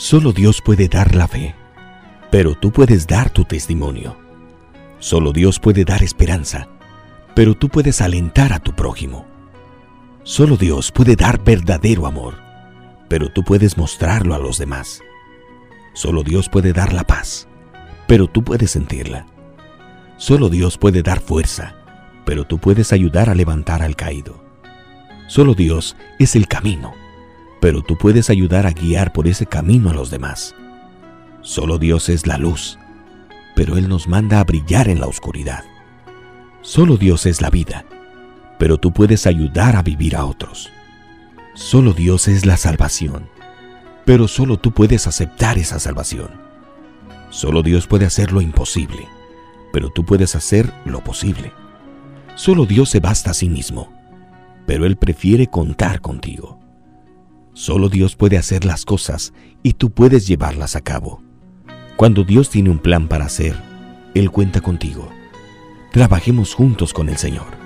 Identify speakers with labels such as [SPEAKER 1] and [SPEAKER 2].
[SPEAKER 1] Solo Dios puede dar la fe, pero tú puedes dar tu testimonio. Solo Dios puede dar esperanza, pero tú puedes alentar a tu prójimo. Solo Dios puede dar verdadero amor, pero tú puedes mostrarlo a los demás. Solo Dios puede dar la paz, pero tú puedes sentirla. Solo Dios puede dar fuerza, pero tú puedes ayudar a levantar al caído. Solo Dios es el camino, pero tú puedes ayudar a guiar por ese camino a los demás. Solo Dios es la luz, pero Él nos manda a brillar en la oscuridad. Solo Dios es la vida, pero tú puedes ayudar a vivir a otros. Solo Dios es la salvación, pero solo tú puedes aceptar esa salvación. Solo Dios puede hacer lo imposible, pero tú puedes hacer lo posible. Solo Dios se basta a sí mismo, pero Él prefiere contar contigo. Solo Dios puede hacer las cosas y tú puedes llevarlas a cabo. Cuando Dios tiene un plan para hacer, Él cuenta contigo. Trabajemos juntos con el Señor.